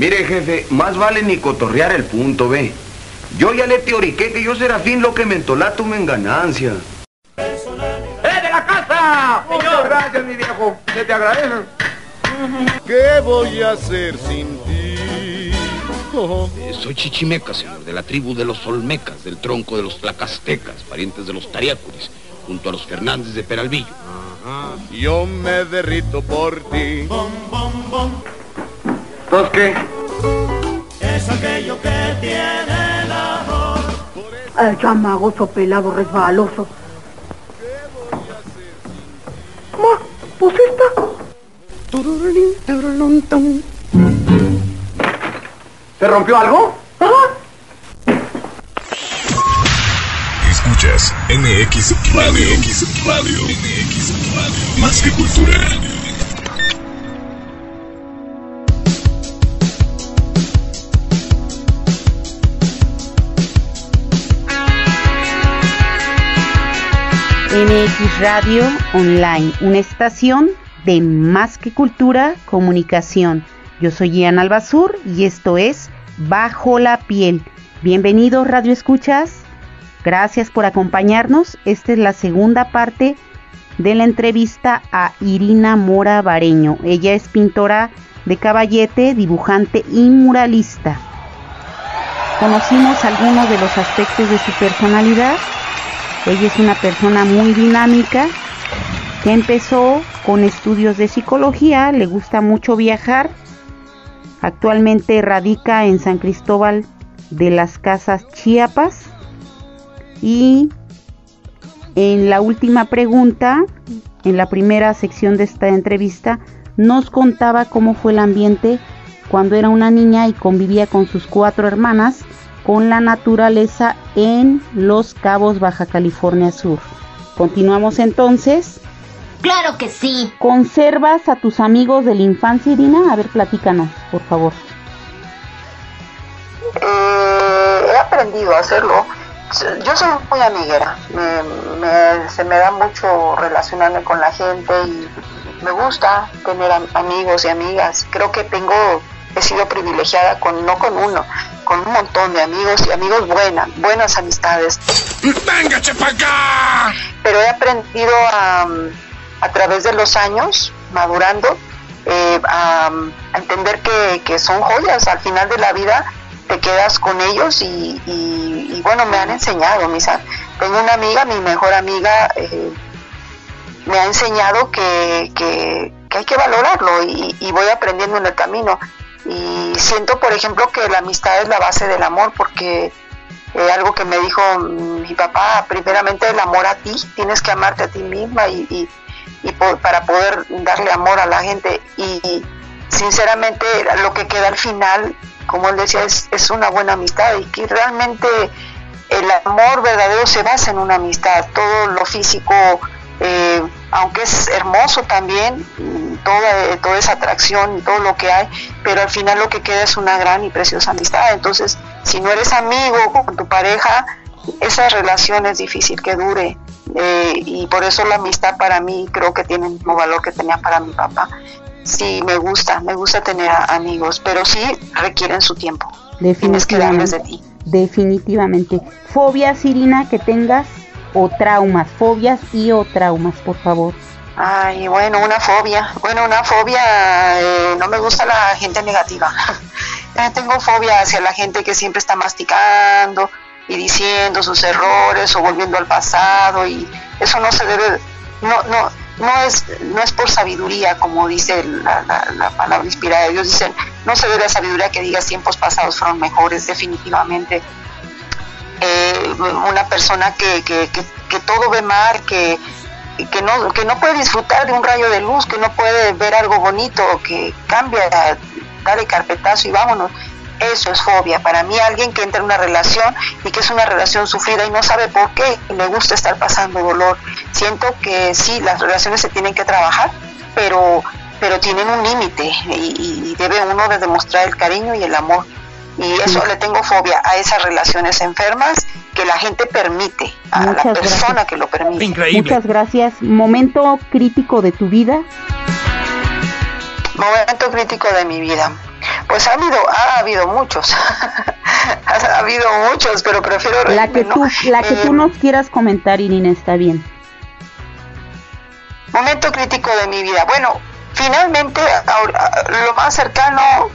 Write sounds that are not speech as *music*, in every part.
Mire, jefe, más vale ni cotorrear el punto, ve. Yo ya le teoriqué que yo Serafín lo que me entolato en ganancia. ¡Eh, de la casa! Muchas gracias, mi viejo. Se te agradece. ¿Qué voy a hacer sin ti? Oh. Eh, soy Chichimeca, señor, de la tribu de los Olmecas, del tronco de los Tlacastecas, parientes de los Tariacuris, junto a los Fernández de Peralvillo. Yo me derrito por ti. ¿Entonces qué? Es aquello que tiene el amor. Ay, chamagoso pelado resbaloso. Ma, pues esta. ¿Se rompió algo? Escuchas MX Radio. MX Radio. MX Radio. Más que cultura. MX Radio Online, una estación de Más que Cultura Comunicación. Yo soy Ian Albazur y esto es Bajo la Piel. Bienvenidos Radio Escuchas. Gracias por acompañarnos. Esta es la segunda parte de la entrevista a Irina Mora Bareño. Ella es pintora de caballete, dibujante y muralista. Conocimos algunos de los aspectos de su personalidad. Ella es una persona muy dinámica que empezó con estudios de psicología, le gusta mucho viajar. Actualmente radica en San Cristóbal de las Casas Chiapas. Y en la última pregunta, en la primera sección de esta entrevista, nos contaba cómo fue el ambiente cuando era una niña y convivía con sus cuatro hermanas con la naturaleza en Los Cabos, Baja California Sur. Continuamos entonces. Claro que sí. ¿Conservas a tus amigos de la infancia, Irina? A ver, platícanos, por favor. Eh, he aprendido a hacerlo. Yo soy muy amiguera. Me- me- se me da mucho relacionarme con la gente y me gusta tener am- amigos y amigas. Creo que tengo, he sido privilegiada con no con uno, con un montón de amigos y amigos buenas, buenas amistades. ¡Venga, chapacá! pero he aprendido a, a través de los años, madurando, eh, a, a entender que, que son joyas. Al final de la vida te quedas con ellos y, y- y bueno, me han enseñado. Mis, tengo una amiga, mi mejor amiga, eh, me ha enseñado que, que- que hay que valorarlo y, y voy aprendiendo en el camino. Y siento, por ejemplo, que la amistad es la base del amor porque eh, algo que me dijo mi papá, primeramente el amor a ti, tienes que amarte a ti misma y, y- y para poder darle amor a la gente. Y sinceramente lo que queda al final, como él decía, es, es una buena amistad y que realmente el amor verdadero se basa en una amistad, todo lo físico, eh, aunque es hermoso también, mm, toda, toda esa atracción y todo lo que hay, pero al final lo que queda es una gran y preciosa amistad. Entonces, si no eres amigo con tu pareja, esa relación es difícil que dure. eh, y por eso la amistad para mí creo que tiene el mismo valor que tenía para mi papá. Sí, me gusta, me gusta tener amigos, pero sí requieren su tiempo. Tienes que darles de ti. Definitivamente. Fobias, Irina, que tengas o traumas, fobias y o traumas, por favor. Ay, bueno, una fobia. Bueno, una fobia, eh, no me gusta la gente negativa. *laughs* Eh, Tengo fobia hacia la gente que siempre está masticando y diciendo sus errores o volviendo al pasado y eso no se debe, no, no, no es, no es por sabiduría como dice la, la- la palabra inspirada de Dios. Dicen, no se debe a sabiduría que digas tiempos pasados fueron mejores, definitivamente. Eh, una persona que, que, que, todo ve mal, que, que no, que no puede disfrutar de un rayo de luz, que no puede ver algo bonito, que cambia, dale carpetazo y vámonos. Eso es fobia. Para mí alguien que entra en una relación y que es una relación sufrida y no sabe por qué le gusta estar pasando dolor. Siento que sí, las relaciones se tienen que trabajar, pero, pero tienen un límite y, y debe uno de demostrar el cariño y el amor. Y eso le tengo fobia a esas relaciones enfermas que la gente permite, a la Muchas persona gracias. que lo permite. Muchas gracias. Momento crítico de tu vida. Momento crítico de mi vida. Pues ha habido, ha habido muchos, *laughs* ha habido muchos, pero prefiero la que tú, la que tú eh, nos quieras comentar, Irina, está bien. Momento crítico de mi vida. Bueno, finalmente lo más cercano,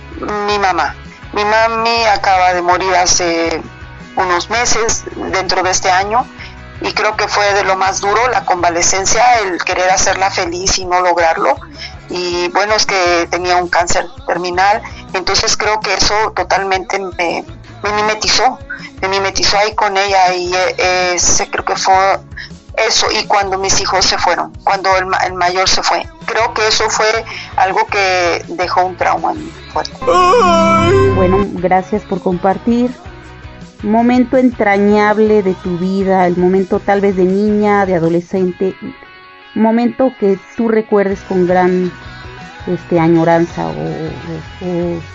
mi mamá. Mi mami acaba de morir hace unos meses dentro de este año y creo que fue de lo más duro la convalecencia, el querer hacerla feliz y no lograrlo. Y bueno, es que tenía un cáncer terminal, entonces creo que eso totalmente me, mimetizó, me mimetizó ahí con ella y eh, ese creo que fue eso y cuando mis hijos se fueron, cuando el, el, mayor se fue. Creo que eso fue algo que dejó un trauma en fuerte. Bueno, gracias por compartir momento entrañable de tu vida, el momento tal vez de niña, de adolescente, momento que tú recuerdes con gran este, añoranza o,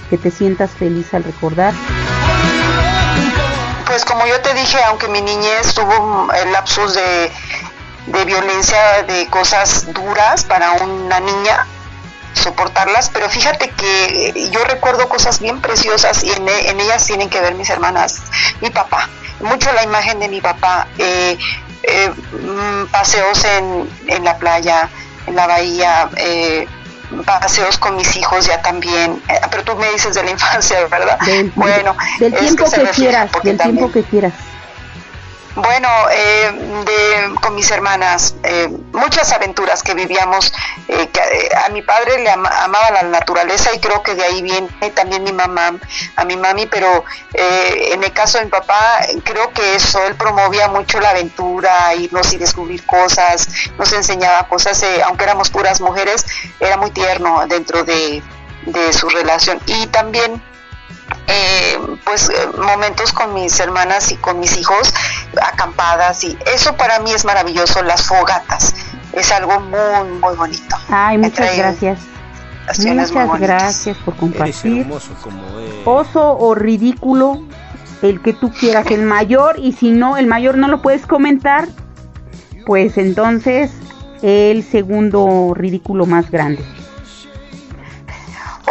que te sientas feliz al recordar? Pues como yo te dije, aunque mi niñez tuvo el lapsus de, de violencia, de cosas duras para una niña, soportarlas, pero fíjate que yo recuerdo cosas bien preciosas y en, ellas tienen que ver mis hermanas, mi papá, mucho la imagen de mi papá, eh, eh, mm, paseos en, en, la playa, en la bahía, eh, paseos con mis hijos ya también, pero tú me dices de la infancia, ¿verdad? bueno, del tiempo que, quieras, del tiempo que quieras. Bueno, eh, con mis hermanas, eh, muchas aventuras que vivíamos. Eh, que, a mi padre le amaba la naturaleza y creo que de ahí viene también mi mamá, a mi mami, pero en el caso de mi papá, creo que eso, él promovía mucho la aventura, irnos y descubrir cosas, nos enseñaba cosas, aunque éramos puras mujeres, era muy tierno dentro de, de su relación. Y también eh, pues eh, momentos con mis hermanas y con mis hijos, acampadas y eso para mí es maravilloso, las fogatas, es algo muy, muy bonito. Ay, muchas gracias. Muchas gracias por compartir. Oso o ridículo, el que tú quieras, el mayor, y si no, el mayor no lo puedes comentar, pues entonces el segundo ridículo más grande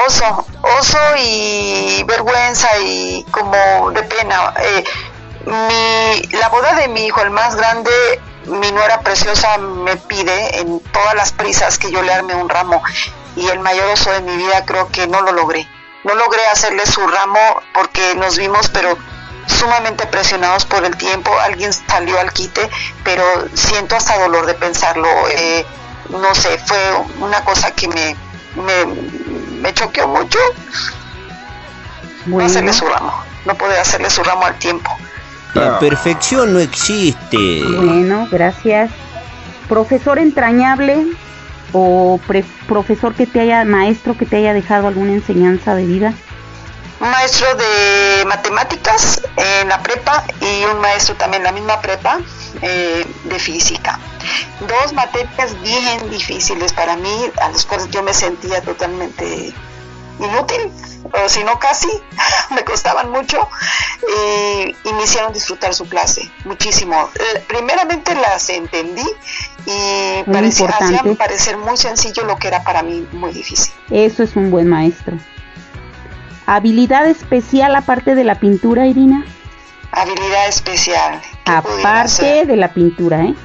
oso, oso y vergüenza y como de pena. Eh, mi, la boda de mi hijo, el más grande, mi nuera preciosa me pide en todas las prisas que yo le arme un ramo y el mayor oso de mi vida creo que no lo logré. No logré hacerle su ramo porque nos vimos, pero sumamente presionados por el tiempo. Alguien salió al quite, pero siento hasta dolor de pensarlo. Eh, no sé, fue una cosa que me, me, me choqueó mucho no hacerle su ramo, no poder hacerle su ramo al tiempo. La perfección no existe. Bueno, gracias. Profesor entrañable o profesor que te haya, maestro que te haya dejado alguna enseñanza de vida. Un maestro de matemáticas en la prepa y un maestro también en la misma prepa eh, de física. Dos materias bien difíciles para mí, a las cuales yo me sentía totalmente inútil, o si no casi, *laughs* me costaban mucho y, me hicieron disfrutar su clase muchísimo. Eh, primeramente las entendí y parecía, hacían parecer muy sencillo lo que era para mí muy difícil. Eso es un buen maestro. ¿Habilidad especial aparte de la pintura, Irina? Habilidad especial. Aparte de la pintura, ¿eh?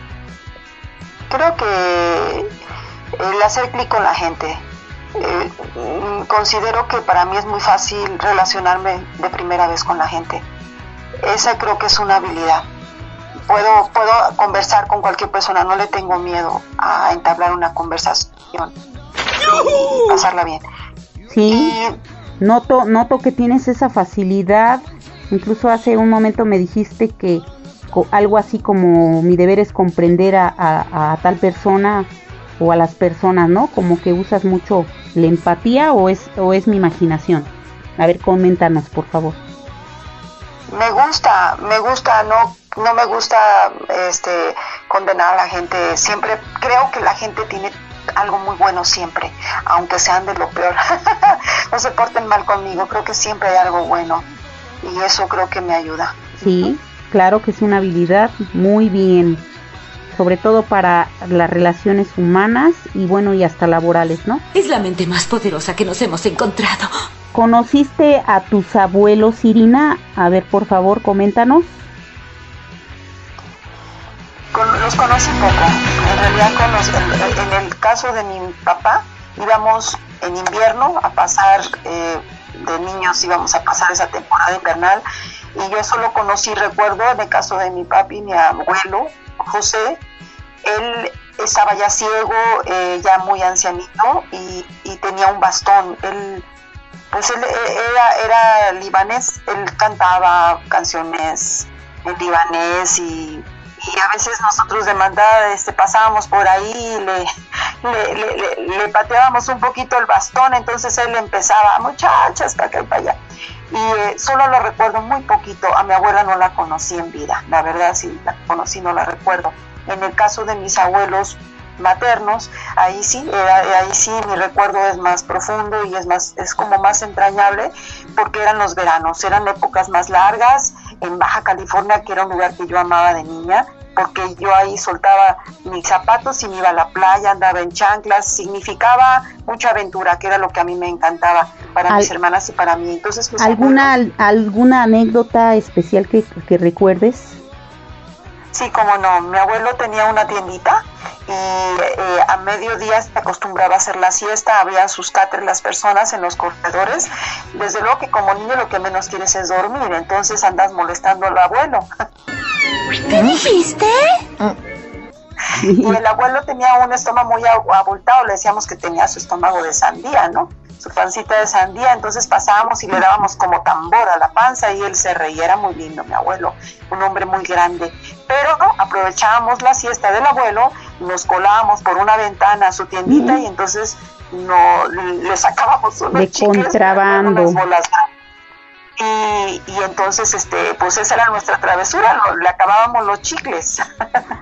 Creo que el hacer clic con la gente eh, considero que para mí es muy fácil relacionarme de primera vez con la gente. Esa creo que es una habilidad. Puedo, puedo conversar con cualquier persona, no le tengo miedo a entablar una conversación y pasarla bien. Sí, noto, noto que tienes esa facilidad. Incluso hace un momento me dijiste que algo así como mi deber es comprender a tal persona o a las personas, ¿no? Como que usas mucho la empatía o es, o es mi imaginación. A ver, coméntanos, por favor. Me gusta, me gusta, no, no me gusta este, condenar a la gente. Siempre creo que la gente tiene algo muy bueno siempre, aunque sean de lo peor. *laughs* no se porten mal conmigo, creo que siempre hay algo bueno y eso creo que me ayuda. Sí, claro que es una habilidad muy bien sobre todo para las relaciones humanas y bueno, y hasta laborales, ¿no? Es la mente más poderosa que nos hemos encontrado. ¿Conociste a tus abuelos, Irina? A ver, por favor, coméntanos. Los conocí poco. En realidad, en, el caso de mi papá, íbamos en invierno a pasar, eh, de niños íbamos a pasar esa temporada invernal, y yo solo conocí, recuerdo, en el caso de mi papi, mi abuelo, José, él estaba ya ciego, eh, ya muy ancianito, y, tenía un bastón. Él, pues él eh, era libanés, él cantaba canciones en libanés y y a veces nosotros de maldad este, pasábamos por ahí le, le, pateábamos un poquito el bastón, entonces él empezaba, muchachas, para acá y para allá. Y eh, solo lo recuerdo muy poquito, a mi abuela no la conocí en vida, la verdad si la conocí no la recuerdo. En el caso de mis abuelos maternos, ahí sí, eh, ahí sí mi recuerdo es más profundo y es más, es como más entrañable, porque eran los veranos, eran épocas más largas, en Baja California, que era un lugar que yo amaba de niña, porque yo ahí soltaba mis zapatos y me iba a la playa, andaba en chanclas, significaba mucha aventura, que era lo que a mí me encantaba para mis hermanas y para mí. Entonces, ¿alguna, ¿alguna anécdota especial que, que recuerdes? Sí, como no. Mi abuelo tenía una tiendita y eh, a mediodía se acostumbraba a hacer la siesta, había sus cáteres las personas en los corredores. Desde luego que como niño lo que menos quieres es dormir, entonces andas molestando al abuelo. ¿Qué dijiste? Y el abuelo tenía un estómago muy abultado, le decíamos que tenía su estómago de sandía, ¿no? Su pancita de sandía, entonces pasábamos y le dábamos como tambor a la panza y él se reía, era muy lindo mi abuelo, un hombre muy grande, pero aprovechábamos la siesta del abuelo, nos colábamos por una ventana a su tiendita y entonces no le sacábamos unos de contrabando. Y, y, entonces este pues esa era nuestra travesura le acabábamos los chicles. *laughs*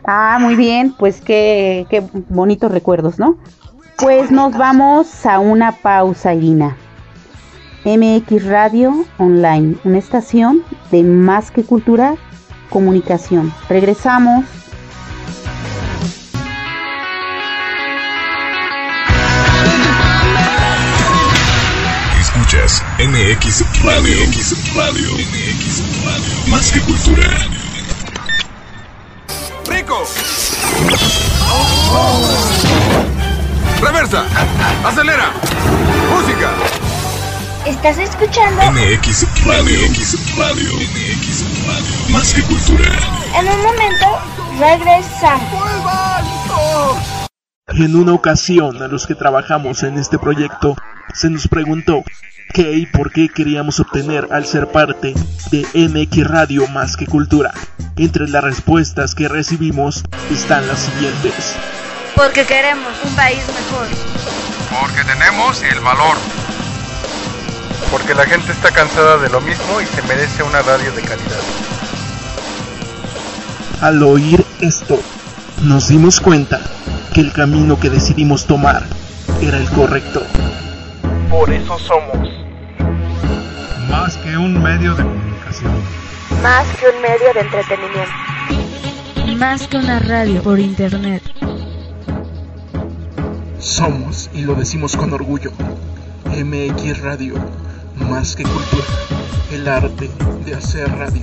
Ah muy bien pues qué, qué bonitos recuerdos no pues nos vamos a una pausa, Irina. MX Radio Online, una estación de más que cultura, comunicación. Regresamos. Escuchas MX Radio. MX Radio. MX Radio. Más que cultura. ¡Rico! Reversa. Acelera. Música. ¿Estás escuchando? MX Radio. MX Radio. MX Radio. Más que cultura. En un momento regresamos. En una ocasión a los que trabajamos en este proyecto se nos preguntó qué y por qué queríamos obtener al ser parte de MX Radio Más que Cultura. Entre las respuestas que recibimos están las siguientes. Porque queremos un país mejor. Porque tenemos el valor. Porque la gente está cansada de lo mismo y se merece una radio de calidad. Al oír esto, nos dimos cuenta que el camino que decidimos tomar era el correcto. Por eso somos más que un medio de comunicación. Más que un medio de entretenimiento. Más que una radio por internet. Somos, y lo decimos con orgullo, MX Radio, más que cultura, el arte de hacer radio.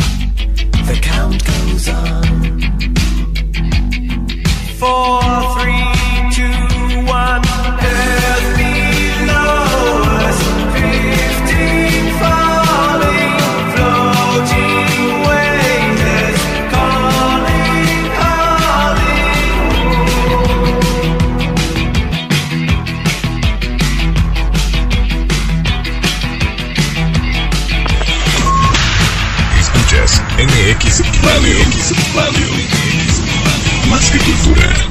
The count goes on. Four, three, Más que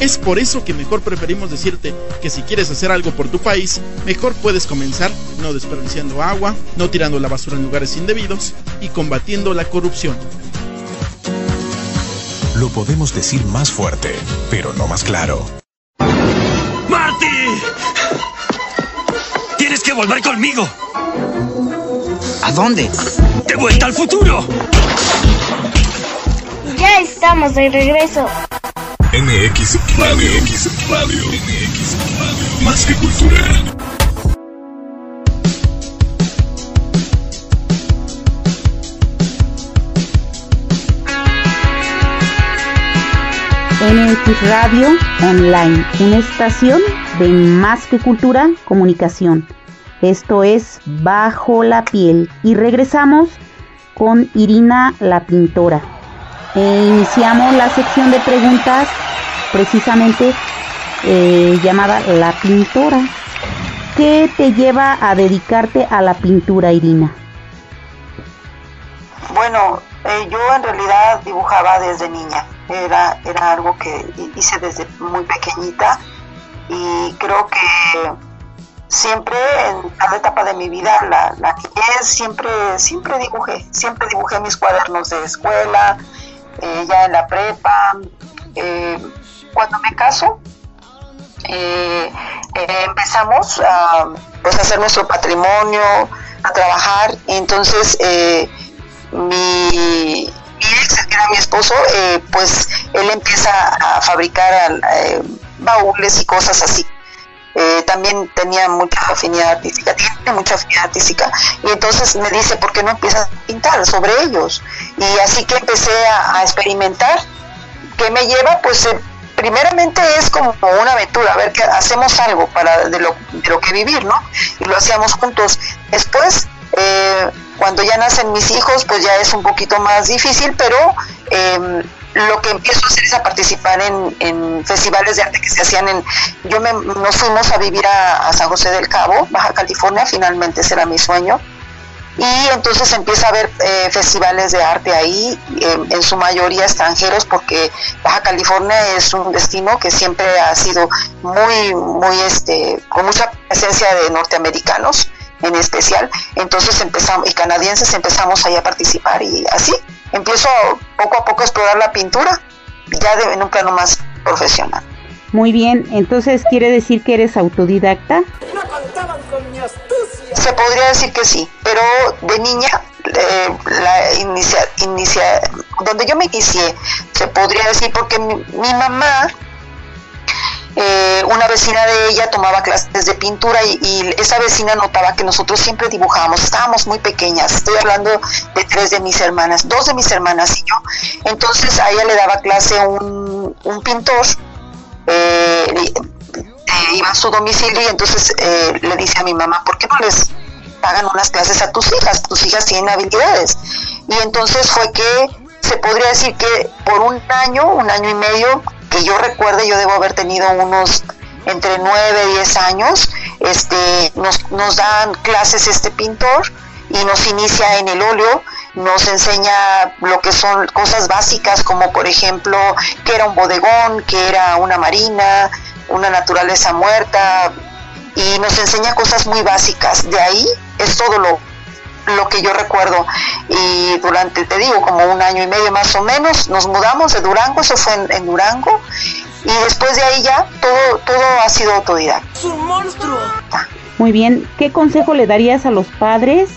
Es por eso que mejor preferimos decirte que si quieres hacer algo por tu país, mejor puedes comenzar no desperdiciando agua, no tirando la basura en lugares indebidos y combatiendo la corrupción. Lo podemos decir más fuerte, pero no más claro. ¡Marty! Tienes que volver conmigo. ¿A dónde? ¡De vuelta al futuro! Ya estamos de regreso. MX Radio. MX Radio. MX Radio. Más que cultura. NX Radio Online, una estación de Más que Cultura Comunicación. Esto es Bajo la Piel. Y regresamos con Irina la Pintora. Iniciamos la sección de preguntas precisamente eh, llamada La Pintora. ¿Qué te lleva a dedicarte a la pintura, Irina? Bueno, eh, yo en realidad dibujaba desde niña. Era, era algo que hice desde muy pequeñita y creo que siempre en cada etapa de mi vida, la, la niñez, siempre, siempre dibujé, siempre dibujé mis cuadernos de escuela, eh, ya en la prepa. Eh, cuando me caso, eh, eh, empezamos a pues, hacer nuestro patrimonio, a trabajar, y entonces mi, ex, que era mi esposo, pues él empieza a fabricar baúles y cosas así. Eh, también tenía mucha afinidad artística, tiene mucha afinidad artística, y entonces me dice, ¿por qué no empiezas a pintar sobre ellos? Y así que empecé a, experimentar. ¿Qué me lleva? Pues eh, primeramente es como una aventura, a ver que hacemos algo para de lo, de lo que vivir, ¿no? Y lo hacíamos juntos. Después, eh, cuando ya nacen mis hijos, pues ya es un poquito más difícil, pero eh, lo que empiezo a hacer es a participar en, en, festivales de arte que se hacían en... Yo nos fuimos a vivir a, San José del Cabo, Baja California, finalmente ese era mi sueño. Y entonces empieza a haber eh, festivales de arte ahí, en su mayoría extranjeros, porque Baja California es un destino que siempre ha sido muy, muy, este, con mucha presencia de norteamericanos en especial, entonces empezamos, y canadienses empezamos ahí a participar y así empiezo poco a poco a explorar la pintura, ya de, en un plano más profesional. Muy bien, entonces quiere decir que eres autodidacta. Se podría decir que sí, pero de niña, eh, la inicia, inicia, donde yo me inicié, se podría decir porque mi, mi mamá, eh, una vecina de ella tomaba clases de pintura y, esa vecina notaba que nosotros siempre dibujábamos, estábamos muy pequeñas, estoy hablando de tres de mis hermanas, dos de mis hermanas y yo, entonces a ella le daba clase un, un pintor, eh, eh, iba a su domicilio y entonces eh, le dice a mi mamá, ¿por qué no les pagan unas clases a tus hijas? Tus hijas tienen habilidades. Y entonces fue que se podría decir que por un año, un año y medio, que yo recuerde, yo debo haber tenido unos entre 9 y 10 años, este, nos, nos dan clases este pintor y nos inicia en el óleo, nos enseña lo que son cosas básicas como por ejemplo que era un bodegón, que era una marina, una naturaleza muerta y nos enseña cosas muy básicas. De ahí es todo lo, lo que yo recuerdo. Y durante, te digo, como un año y medio más o menos, nos mudamos de Durango, eso fue en, en Durango, y después de ahí ya todo, todo ha sido autodidacta. ¡Es un monstruo! Muy bien, ¿qué consejo le darías a los padres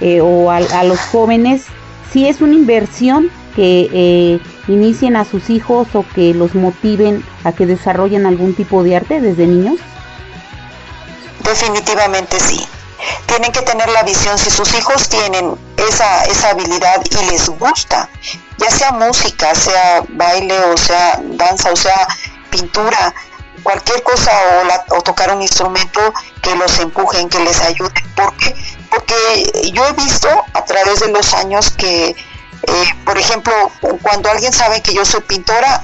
eh, o a, a, los jóvenes si es una inversión que eh, inicien a sus hijos o que los motiven a que desarrollen algún tipo de arte desde niños? Definitivamente sí. Tienen que tener la visión, si sus hijos tienen esa, esa habilidad y les gusta, ya sea música, sea baile o sea danza o sea pintura, cualquier cosa o, tocar un instrumento que los empujen, que les ayude. porque Porque yo he visto a través de los años que, eh, por ejemplo, cuando alguien sabe que yo soy pintora,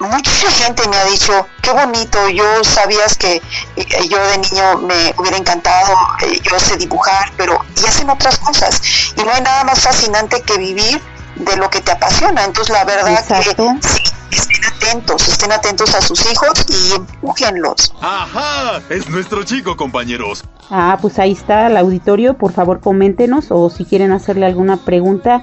mucha gente me ha dicho, qué bonito, yo sabías que eh, yo de niño me hubiera encantado, eh, yo sé dibujar, pero y hacen otras cosas. Y no hay nada más fascinante que vivir de lo que te apasiona. Entonces, la verdad Exacto. que sí, estén atentos, estén atentos a sus hijos y empújenlos. ¡Ajá! Es nuestro chico, compañeros. Ah, pues ahí está el auditorio. Por favor, coméntenos o si quieren hacerle alguna pregunta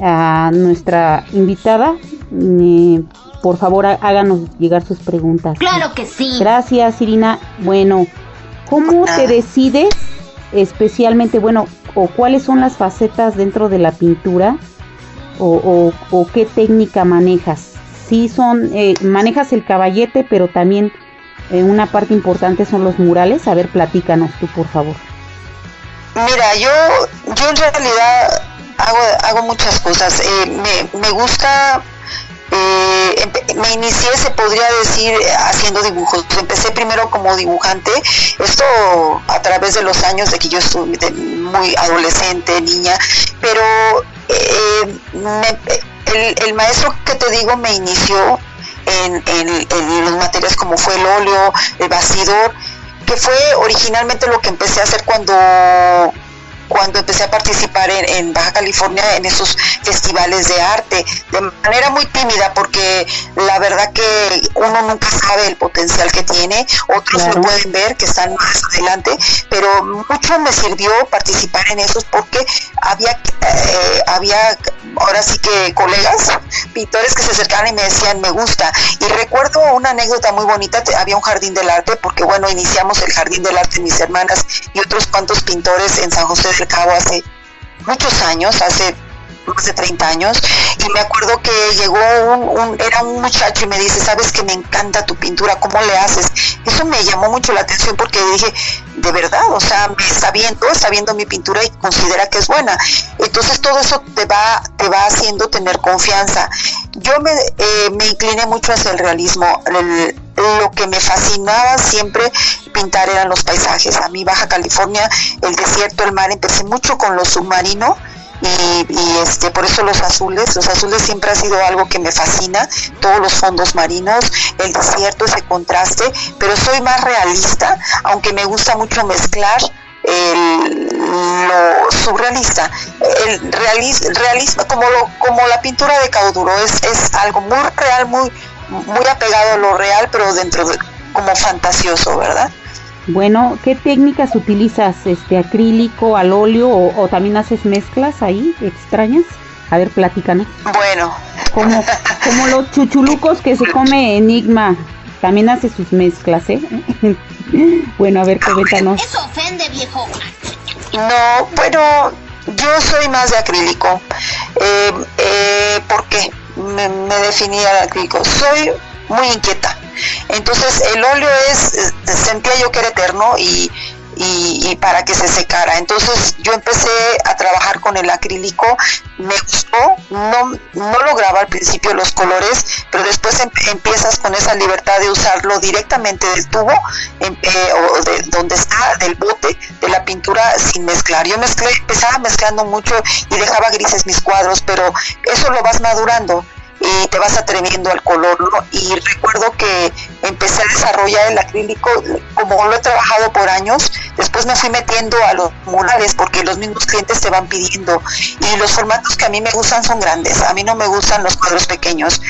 a nuestra invitada, eh, por favor háganos llegar sus preguntas. Claro que sí. Gracias, Irina. Bueno, ¿cómo te decides especialmente, bueno, o cuáles son las facetas dentro de la pintura o, o, o qué técnica manejas? Sí son, eh, manejas el caballete, pero también eh, una parte importante son los murales. A ver, platícanos tú, por favor. Mira, yo, yo en realidad hago, hago muchas cosas. Eh, me, me gusta me inicié, se podría decir, haciendo dibujos. Empecé primero como dibujante, esto a través de los años de que yo estuve muy adolescente, niña, pero eh, el, el, maestro que te digo me inició en, en, los materiales como fue el óleo, el bastidor, que fue originalmente lo que empecé a hacer cuando cuando empecé a participar en, en, Baja California en esos festivales de arte, de manera muy tímida, porque la verdad que uno nunca sabe el potencial que tiene, otros claro. lo pueden ver que están más adelante, pero mucho me sirvió participar en esos porque había, eh, había ahora sí que colegas, pintores que se acercaban y me decían me gusta. Y recuerdo una anécdota muy bonita, había un jardín del arte, porque bueno, iniciamos el jardín del arte mis hermanas y otros cuantos pintores en San José del Cabo hace muchos años, hace más de 30 años y me acuerdo que llegó un, un, era un muchacho y me dice, sabes que me encanta tu pintura, ¿cómo le haces? Eso me llamó mucho la atención porque dije, de verdad, o sea, me está viendo, está viendo mi pintura y considera que es buena. Entonces todo eso te va, te va haciendo tener confianza. Yo me, eh, me incliné mucho hacia el realismo. Lo que me fascinaba siempre pintar eran los paisajes. A mí Baja California, el desierto, el mar, empecé mucho con lo submarino y, y, este por eso los azules los azules siempre ha sido algo que me fascina todos los fondos marinos el desierto ese contraste pero soy más realista aunque me gusta mucho mezclar el, lo surrealista el realismo, como lo, como la pintura de Cauduro es, es algo muy real muy muy apegado a lo real pero dentro de como fantasioso verdad bueno, ¿qué técnicas utilizas? ¿Este acrílico, al óleo o, o, también haces mezclas ahí extrañas? A ver, platícanos. Bueno. Como, *laughs* como los chuchulucos que se come Enigma. También hace sus mezclas, ¿eh? *laughs* bueno, a ver, coméntanos. Eso ofende, viejo. No, bueno, yo soy más de acrílico. Eh, eh, ¿Por qué? Me, me definía acrílico. Soy muy inquieta. Entonces el óleo es, sentía yo que era eterno y, y, y, para que se secara. Entonces yo empecé a trabajar con el acrílico, me gustó, no, no lograba al principio los colores, pero después em, empiezas con esa libertad de usarlo directamente del tubo em, eh, o de donde está, del bote, de la pintura sin mezclar. Yo mezclé, empezaba mezclando mucho y dejaba grises mis cuadros, pero eso lo vas madurando y te vas atreviendo al color, ¿no? Y recuerdo que empecé a desarrollar el acrílico, como lo he trabajado por años, después me fui metiendo a los murales porque los mismos clientes te van pidiendo y los formatos que a mí me gustan son grandes, a mí no me gustan los cuadros pequeños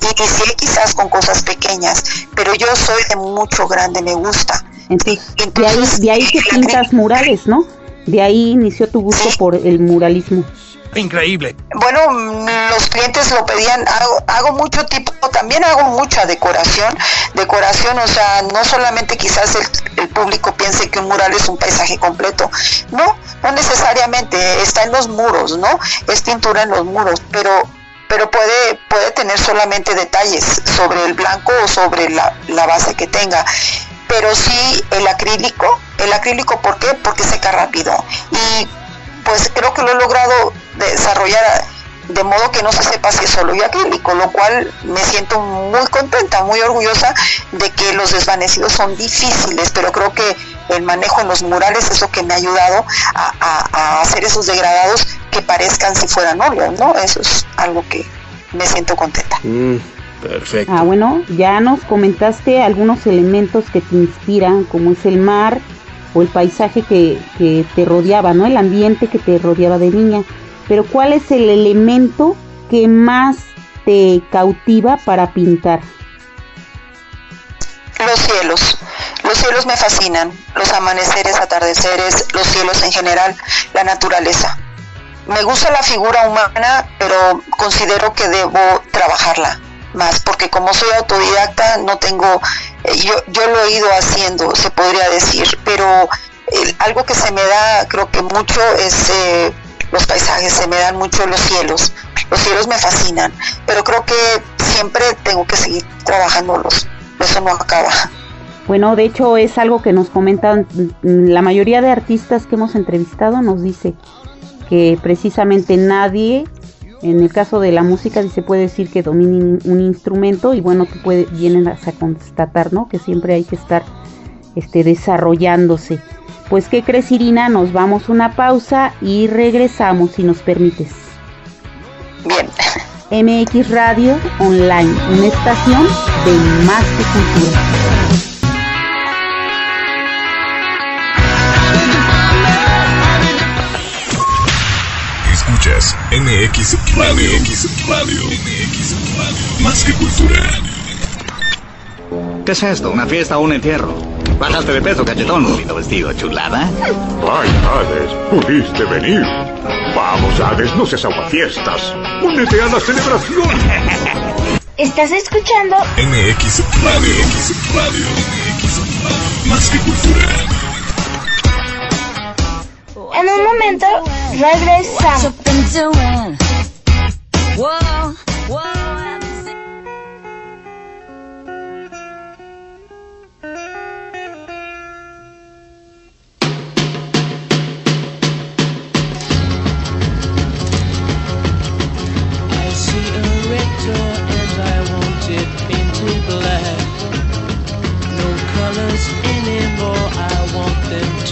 y inicié quizás con cosas pequeñas, pero yo soy de mucho grande, me gusta. Entonces, Entonces de ahí, de ahí que pintas murales, ¿no? De ahí inició tu gusto ¿sí? por el muralismo. Increíble. Bueno, los clientes lo pedían, hago, hago, mucho tipo, también hago mucha decoración, decoración, o sea, no solamente quizás el, el, público piense que un mural es un paisaje completo, no, no necesariamente, está en los muros, ¿no? Es pintura en los muros, pero pero puede, puede tener solamente detalles sobre el blanco o sobre la, la base que tenga pero sí el acrílico, el acrílico ¿por qué? Porque seca rápido y pues creo que lo he logrado desarrollar de modo que no se sepa si es solo y acrílico, lo cual me siento muy contenta, muy orgullosa de que los desvanecidos son difíciles, pero creo que el manejo en los murales es lo que me ha ayudado a, a, a hacer esos degradados que parezcan si fueran óleo, ¿no? Eso es algo que me siento contenta. Mm, perfecto. Ah, bueno, ya nos comentaste algunos elementos que te inspiran, como es el mar, o el paisaje que, que, te rodeaba, ¿no? El ambiente que te rodeaba de niña. Pero ¿cuál es el elemento que más te cautiva para pintar? Los cielos. Los cielos me fascinan. Los amaneceres, atardeceres, los cielos en general, la naturaleza. Me gusta la figura humana, pero considero que debo trabajarla más, porque como soy autodidacta no tengo, eh, yo, yo lo he ido haciendo, se podría decir, pero eh, algo que se me da, creo que mucho es eh, los paisajes, se me dan mucho los cielos, los cielos me fascinan, pero creo que siempre tengo que seguir trabajándolos, eso no acaba. Bueno, de hecho es algo que nos comentan la mayoría de artistas que hemos entrevistado, nos dice que precisamente nadie en el caso de la música se puede decir que dominen un instrumento y bueno, tú puede, vienen a constatar, ¿no? Que siempre hay que estar este, desarrollándose. Pues, ¿qué crees, Irina? Nos vamos una pausa y regresamos, si nos permites. Bien. MX Radio Online, una estación de más que cultura. Escuchas MX Radio. MX Radio. MX Radio. Más que cultura. ¿Qué es esto? ¿Una fiesta o un entierro? Bajaste de peso, cachetón. Bonito vestido, chulada. Ay, Hades, pudiste venir. Vamos, Hades, no seas aguafiestas. Únete a la celebración. ¿Estás escuchando? MX Radio. MX Radio. MX Radio. Más que cultura. En un momento regresamos. Black. No colors anymore, I want them to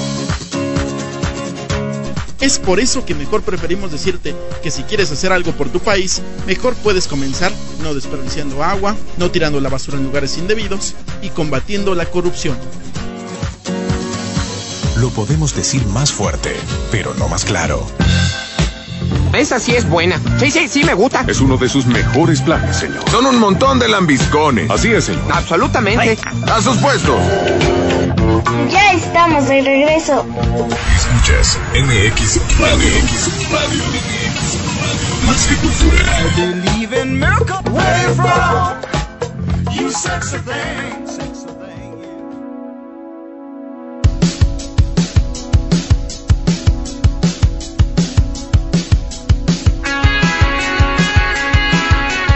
Es por eso que mejor preferimos decirte que si quieres hacer algo por tu país, mejor puedes comenzar no desperdiciando agua, no tirando la basura en lugares indebidos y combatiendo la corrupción. Lo podemos decir más fuerte, pero no más claro. Esa sí es buena. Sí, sí, sí me gusta. Es uno de sus mejores planes, señor. Son un montón de lambiscones. Así es, señor. Absolutamente. A sus puestos. Ya estamos de regreso. Escuchas MX Radio. MX Radio. Más que cultura. Believe in miracle. Where from? You sexy thing. Sexy thing.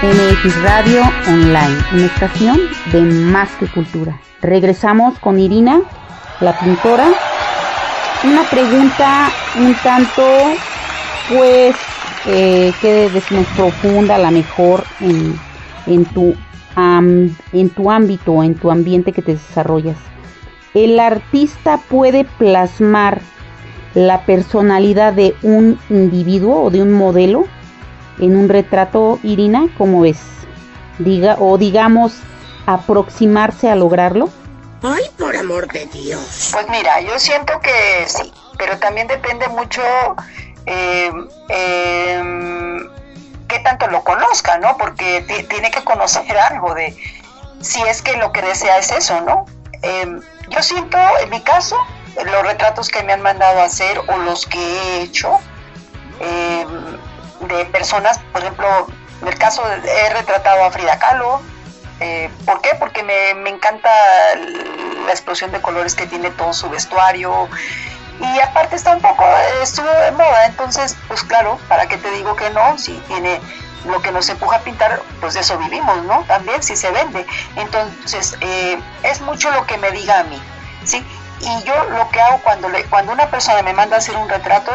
MX Radio Online, una estación de más que cultura. Regresamos con Irina, la pintora. Una pregunta un tanto, pues, eh, que decimos profunda, a la mejor en, en tu am- en tu ámbito, en tu ambiente que te desarrollas. El artista puede plasmar la personalidad de un individuo o de un modelo en un retrato, Irina, ¿cómo ves? Diga, o digamos, aproximarse a lograrlo. Ay, por amor de Dios. Pues mira, yo siento que sí, pero también depende mucho eh, eh, qué tanto lo conozca, ¿no? Porque ti- tiene que conocer algo de si es que lo que desea es eso, ¿no? Eh, yo siento, en mi caso, los retratos que me han mandado a hacer o los que he hecho eh, de personas, por ejemplo, en el caso de- he retratado a Frida Kahlo, eh, ¿Por qué? Porque me, me encanta la explosión de colores que tiene todo su vestuario. Y aparte está un poco, estuvo de moda, entonces, pues claro, ¿para qué te digo que no? Si tiene lo que nos empuja a pintar, pues de eso vivimos, ¿no? También, si se vende. Entonces, eh, es mucho lo que me diga a mí, ¿sí? Y yo lo que hago cuando, le, cuando una persona me manda a hacer un retrato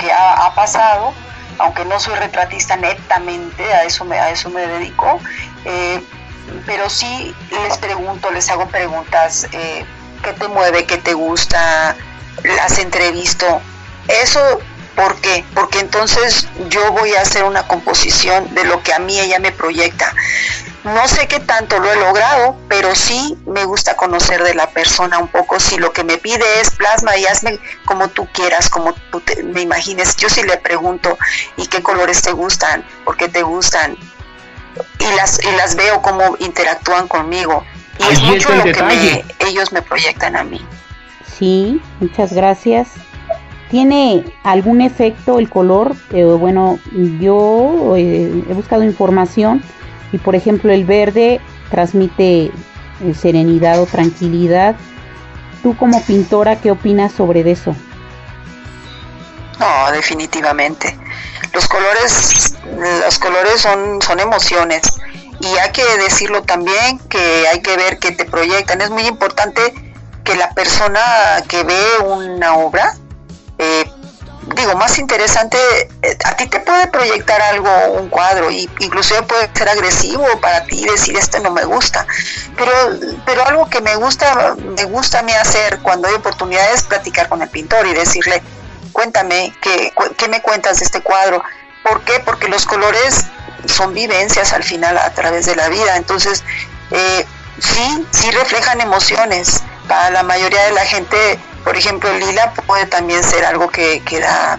que ha, ha pasado, aunque no soy retratista netamente, a eso me, a eso me dedico, eh, pero sí les pregunto, les hago preguntas, eh, ¿qué te mueve, qué te gusta? Las entrevisto. Eso, ¿por qué? Porque entonces yo voy a hacer una composición de lo que a mí ella me proyecta. No sé qué tanto lo he logrado, pero sí me gusta conocer de la persona un poco. Si lo que me pide es plasma y hazme como tú quieras, como tú te- me imagines. Yo sí le pregunto, ¿y qué colores te gustan? ¿Por qué te gustan? Y las y las veo cómo interactúan conmigo y es mucho está el lo que me, ellos me proyectan a mí Sí, muchas gracias. ¿Tiene algún efecto el color? Eh, bueno, yo eh, he buscado información y por ejemplo el verde transmite eh, serenidad o tranquilidad. Tú como pintora, ¿qué opinas sobre eso? No definitivamente. Los colores los colores son son emociones. Y hay que decirlo también que hay que ver que te proyectan. Es muy importante que la persona que ve una obra eh, digo, más interesante, eh, a ti te puede proyectar algo, un cuadro, y inclusive puede ser agresivo para ti decir esto no me gusta, pero, pero algo que me gusta, me gusta a mí hacer cuando hay oportunidades platicar con el pintor y decirle, cuéntame, ¿qué, cu- qué me cuentas de este cuadro? ¿Por qué? Porque los colores son vivencias al final a través de la vida, entonces eh, sí, sí reflejan emociones. Para la mayoría de la gente, por ejemplo, el lila puede también ser algo que, que da,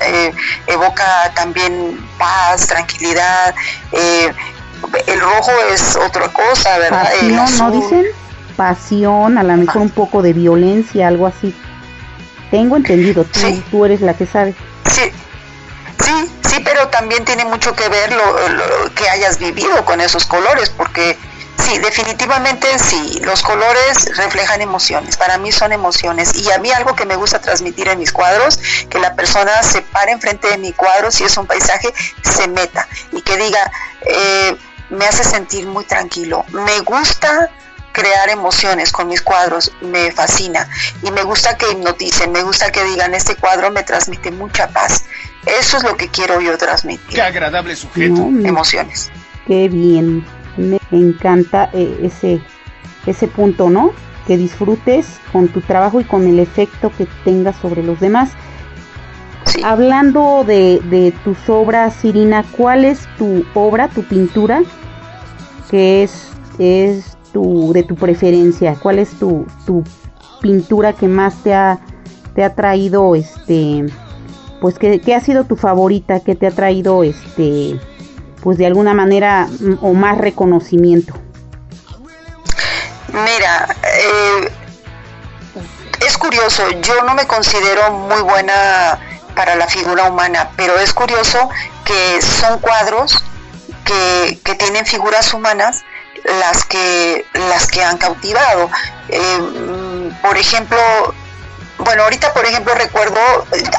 eh, evoca también paz, tranquilidad. eh, el rojo es otra cosa, ¿verdad? El Pasión, ¿no azul. dicen? Pasión, a lo mejor un poco de violencia, algo así. Tengo entendido, tú, tú eres la que sabe. Sí, sí, sí, pero también tiene mucho que ver lo, lo que hayas vivido con esos colores, porque sí, definitivamente sí, los colores reflejan emociones, para mí son emociones, y a mí algo que me gusta transmitir en mis cuadros, que la persona se pare enfrente de mi cuadro, si es un paisaje, se meta y que diga, eh, me hace sentir muy tranquilo, me gusta crear emociones con mis cuadros, me fascina y me gusta que hipnoticen, me gusta que digan este cuadro me transmite mucha paz. Eso es lo que quiero yo transmitir. Qué agradable sujeto. No, Emociones. Qué bien. Me encanta eh, ese, ese punto, ¿no? Que disfrutes con tu trabajo y con el efecto que tengas sobre los demás. Hablando de, de tus obras, Irina, ¿cuál es tu obra, tu pintura, que es, es tu, de tu preferencia? ¿Cuál es tu, tu pintura que más te ha, te ha traído, este, pues que, que ha sido tu favorita, que te ha traído, este, pues de alguna manera mm, o más reconocimiento? Mira, eh, es curioso, yo no me considero muy buena para la figura humana, pero es curioso que son cuadros que, que tienen figuras humanas las que las que han cautivado. Eh, mm, por ejemplo, bueno, ahorita por ejemplo recuerdo,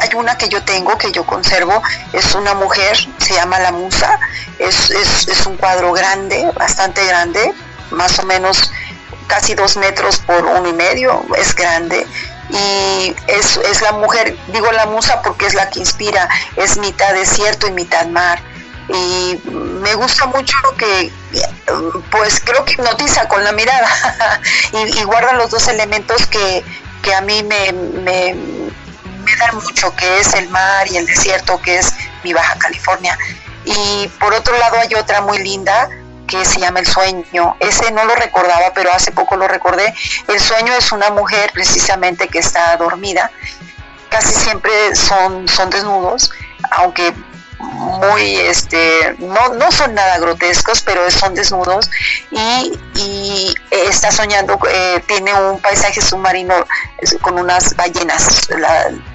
hay una que yo tengo, que yo conservo, es una mujer se llama La Musa, es, es, es un cuadro grande, bastante grande, más o menos casi dos metros por uno y medio, es grande. Y es, es la mujer, digo la musa porque es la que inspira, es mitad desierto y mitad mar. Y me gusta mucho que, pues creo que hipnotiza con la mirada *laughs* y, guarda los dos elementos que, que a mí me, me, me dan mucho, que es el mar y el desierto, que es mi Baja California. Y por otro lado hay otra muy linda que se llama El Sueño. Ese no lo recordaba, pero hace poco lo recordé. El Sueño es una mujer precisamente que está dormida. Casi siempre son, son desnudos, aunque muy este no, no son nada grotescos pero son desnudos. Y, y está soñando eh, tiene un paisaje submarino con unas ballenas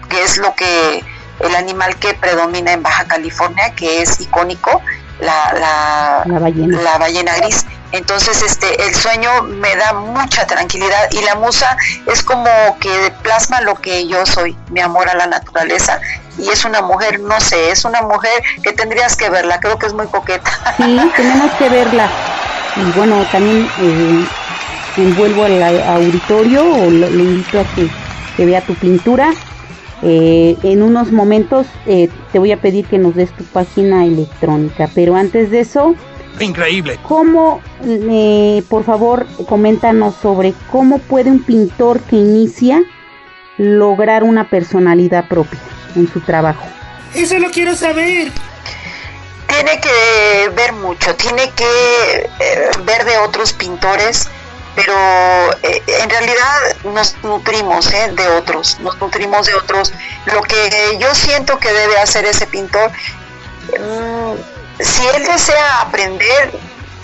que es lo que el animal que predomina en Baja California que es icónico la, la, La ballena. la ballena gris entonces este el sueño me da mucha tranquilidad y la musa es como que plasma lo que yo soy mi amor a la naturaleza y es una mujer no sé es una mujer que tendrías que verla creo que es muy coqueta Sí, tenemos que verla. Y bueno, también eh, envuelvo al auditorio o lo- le invito a que, que vea tu pintura. Eh, en unos momentos eh, te voy a pedir que nos des tu página electrónica, pero antes de eso, Increíble. ¿cómo, eh, por favor, coméntanos sobre cómo puede un pintor que inicia lograr una personalidad propia en su trabajo? Eso lo quiero saber. Tiene que ver mucho, tiene que eh, ver de otros pintores, pero eh, en realidad nos nutrimos eh, de otros, nos nutrimos de otros. Lo que yo siento que debe hacer ese pintor, mm, si él desea aprender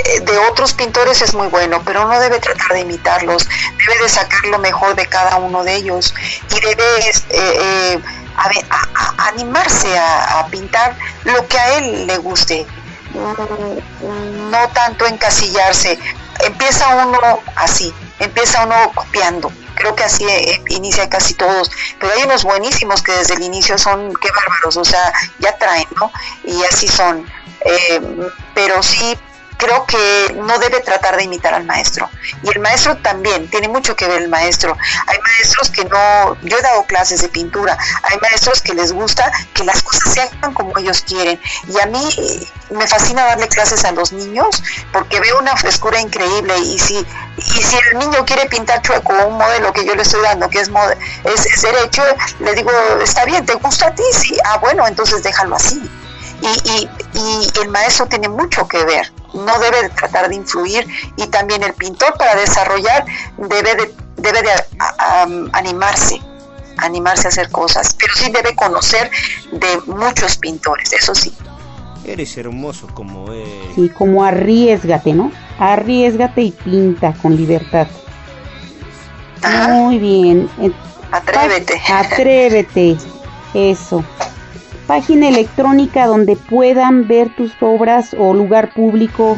eh, de otros pintores es muy bueno, pero no debe tratar de imitarlos, debe de sacar lo mejor de cada uno de ellos y debe animarse a, pintar lo que a él le guste, Mm, no tanto encasillarse. Empieza uno así, empieza uno copiando. Creo que así eh, inicia casi todos, pero hay unos buenísimos que desde el inicio son, qué bárbaros, o sea, ya traen, ¿no? Y así son. Eh, pero sí creo que no debe tratar de imitar al maestro. Y el maestro también, tiene mucho que ver el maestro. Hay maestros que no, yo he dado clases de pintura, hay maestros que les gusta que las cosas se hagan como ellos quieren. Y a mí eh, me fascina darle clases a los niños porque veo una frescura increíble y si, y si el niño quiere pintar chueco un modelo que yo le estoy dando, que es, es, es derecho, le digo, está bien, ¿te gusta a ti? Sí, ah, bueno, entonces déjalo así y, y, y el maestro tiene mucho que ver, no debe de tratar de influir y también el pintor para desarrollar debe de, debe de a- am, animarse, animarse a hacer cosas, pero sí debe conocer de muchos pintores, eso sí. Eres hermoso como él. Sí, como arriesgate, ¿no? Arriesgate y pinta con libertad. Muy bien. Atrévete. Atrévete. Eso. Página electrónica donde puedan ver tus obras o lugar público.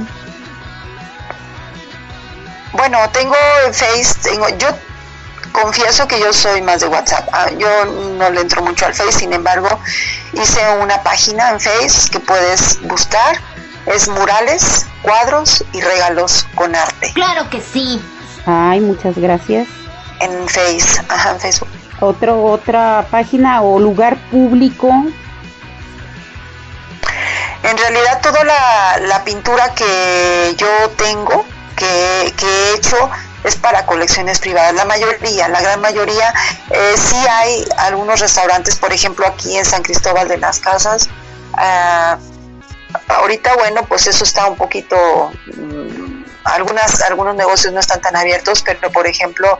Bueno, tengo en Face, tengo, yo confieso que yo soy más de WhatsApp. Ah, Yo no le entro mucho al Face, sin embargo, hice una página en Face que puedes buscar. Es murales, cuadros y regalos con arte. Claro que sí. Ay, muchas gracias. En Face, ajá, en Facebook. Otro, otra página o lugar público. En realidad toda la, pintura que yo tengo, que, que he hecho, es para colecciones privadas. La mayoría, la gran mayoría, eh, sí hay algunos restaurantes, por ejemplo aquí en San Cristóbal de las Casas. ah, ahorita, bueno, pues eso está un poquito, mm, algunas, algunos negocios no están tan abiertos, pero por ejemplo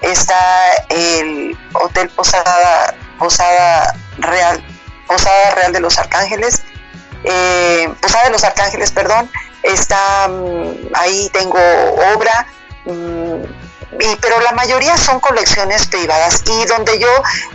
está el Hotel Posada, Posada Real, Posada Real de los Arcángeles, eh, Posada de los Arcángeles, perdón, está mm, ahí tengo obra, mm, y, pero la mayoría son colecciones privadas. Y donde yo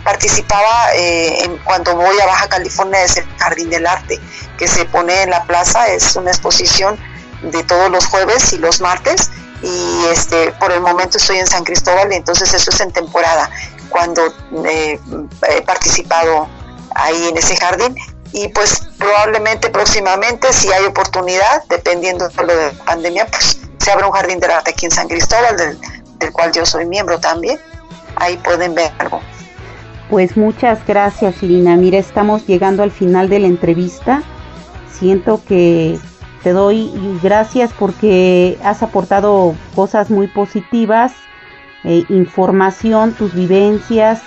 participaba eh, en, cuando voy a Baja California es el Jardín del Arte que se pone en la plaza, es una exposición de todos los jueves y los martes. Y este por el momento estoy en San Cristóbal y entonces eso es en temporada cuando eh, he participado ahí en ese jardín. Y pues probablemente próximamente, si hay oportunidad, dependiendo de lo de la pandemia, pues se abre un jardín del arte aquí en San Cristóbal, del, cual yo soy miembro también. Ahí pueden ver algo. Pues muchas gracias, Irina. Mira, estamos llegando al final de la entrevista. Siento que te doy gracias porque has aportado cosas muy positivas, eh, información, tus vivencias,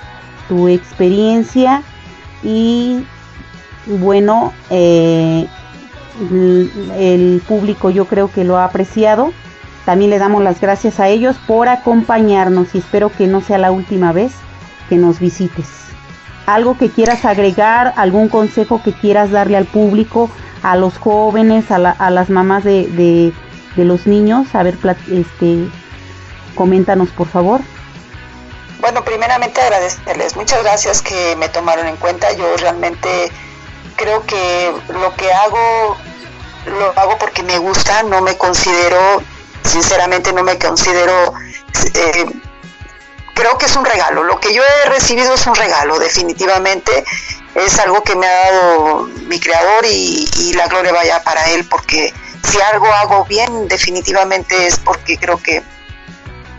tu experiencia y bueno, eh, el público yo creo que lo ha apreciado. También le damos las gracias a ellos por acompañarnos y espero que no sea la última vez que nos visites. Algo que quieras agregar, algún consejo que quieras darle al público, a los jóvenes, a, la, a las mamás de, de, los niños. A ver, este, coméntanos por favor. Bueno, primeramente agradecerles. Muchas gracias que me tomaron en cuenta. Yo realmente creo que lo que hago lo hago porque me gusta, no me considero, sinceramente no me considero, eh, creo que es un regalo, lo que yo he recibido es un regalo, definitivamente. Es algo que me ha dado mi creador y, la gloria vaya para él, porque si algo hago bien, definitivamente es porque creo que,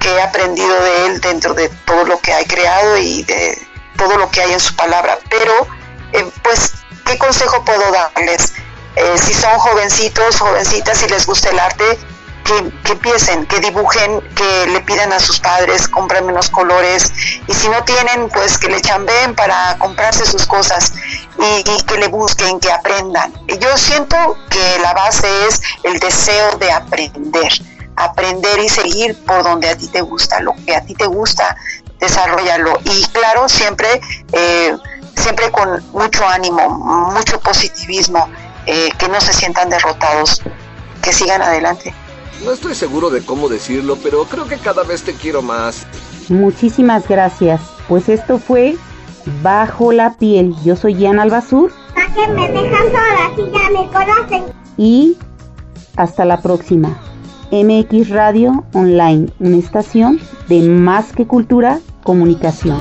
que he aprendido de él dentro de todo lo que ha creado y de todo lo que hay en su palabra, pero eh, pues, ¿qué consejo puedo darles? Eh, si son jovencitos, jovencitas, si les gusta el arte, que, que, empiecen, que dibujen, que le pidan a sus padres, compren menos colores y si no tienen, pues que le chambeen para comprarse sus cosas y, y, que le busquen, que aprendan. Yo siento que la base es el deseo de aprender, aprender y seguir por donde a ti te gusta, lo que a ti te gusta, desarrollarlo. Y claro, siempre, eh, siempre con mucho ánimo, mucho positivismo eh, que no se sientan derrotados, que sigan adelante. No estoy seguro de cómo decirlo, pero creo que cada vez te quiero más. Muchísimas gracias. Pues esto fue Bajo la piel. Yo soy Jan Albazur. ¿Para qué me dejan sola si ya me conocen? Y hasta la próxima. MX Radio Online, una estación de más que cultura, comunicación.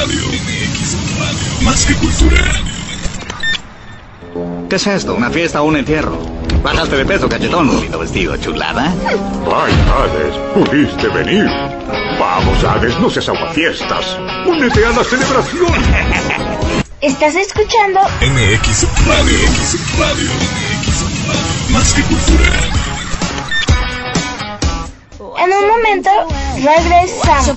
Radio. MX Radio. Más que cultura. ¿Qué es esto? ¿Una fiesta o un entierro? Bajaste de peso, cachetón, bonito vestido, chulada. Ay, Hades, pudiste venir. Vamos, Hades, no seas aguafiestas. Únete a la celebración. ¿Estás escuchando? MX Radio. MX Radio. MX Radio. Más que cultura. En un momento regresamos.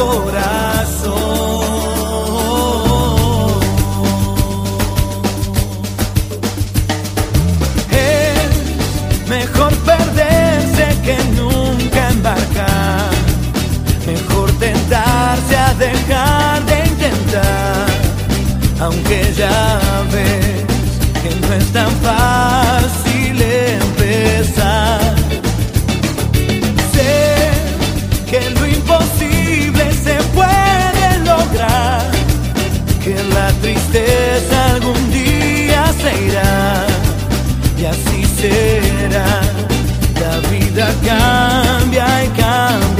corazón. Es mejor perderse que nunca embarcar, mejor tentarse a dejar de intentar, aunque ya ves que no es tan fácil tristeza algún día se irá y así será. La vida cambia y cambiará.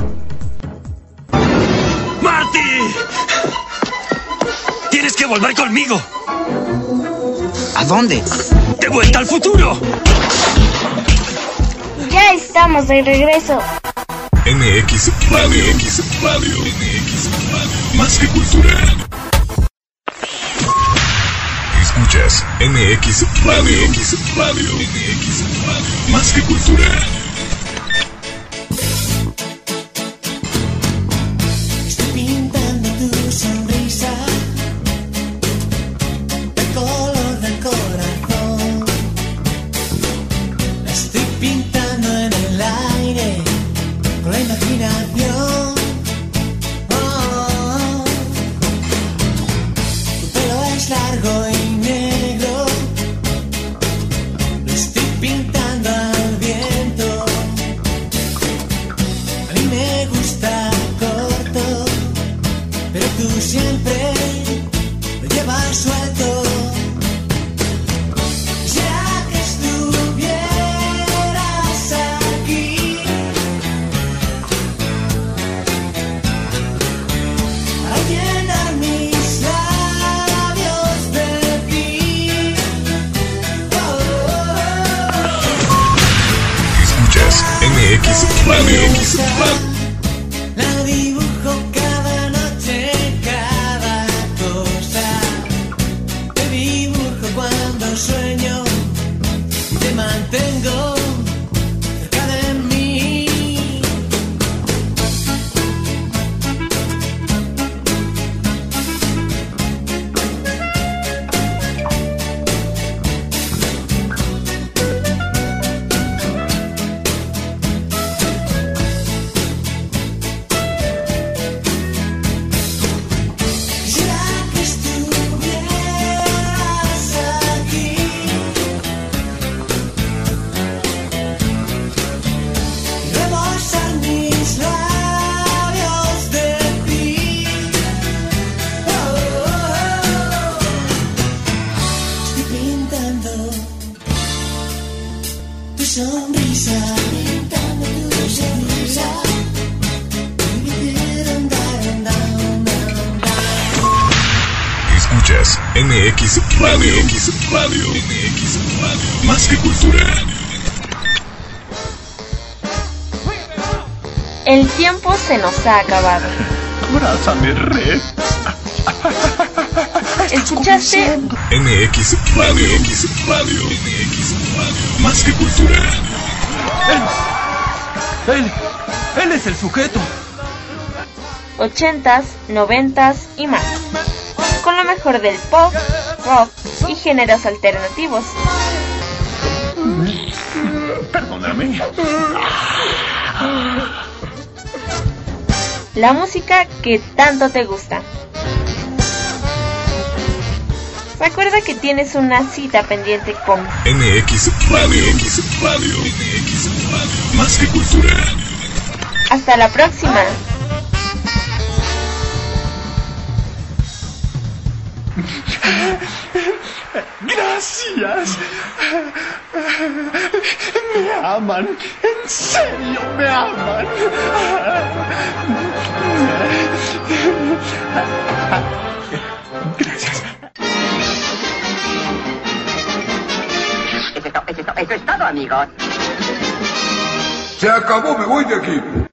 ¡Marty! Tienes que volver conmigo. ¿A dónde? ¡De vuelta al futuro! Ya estamos de regreso. MX Radio. MX Radio. MX Radio. Más que cultura. Escuchas MX Radio. MX Radio. MX Radio. Más que cultura. Radio. MX Radio. MX Radio. Más que cultura. El tiempo se nos ha acabado. Abrázame, re. *laughs* ¿Escuchaste? MX Radio. MX Radio. MX Radio. Más que cultura. Él, él es el sujeto. 80s, 90s y más. Con lo mejor del pop, rock y géneros alternativos. Perdóname. La música que tanto te gusta. Recuerda que tienes una cita pendiente con MX Radio. MX Radio. Más que cultura. Hasta la próxima. *laughs* Gracias. Me aman. En serio, me aman. Gracias. Eso es todo, eso es todo, amigos. Se acabó, me voy de aquí.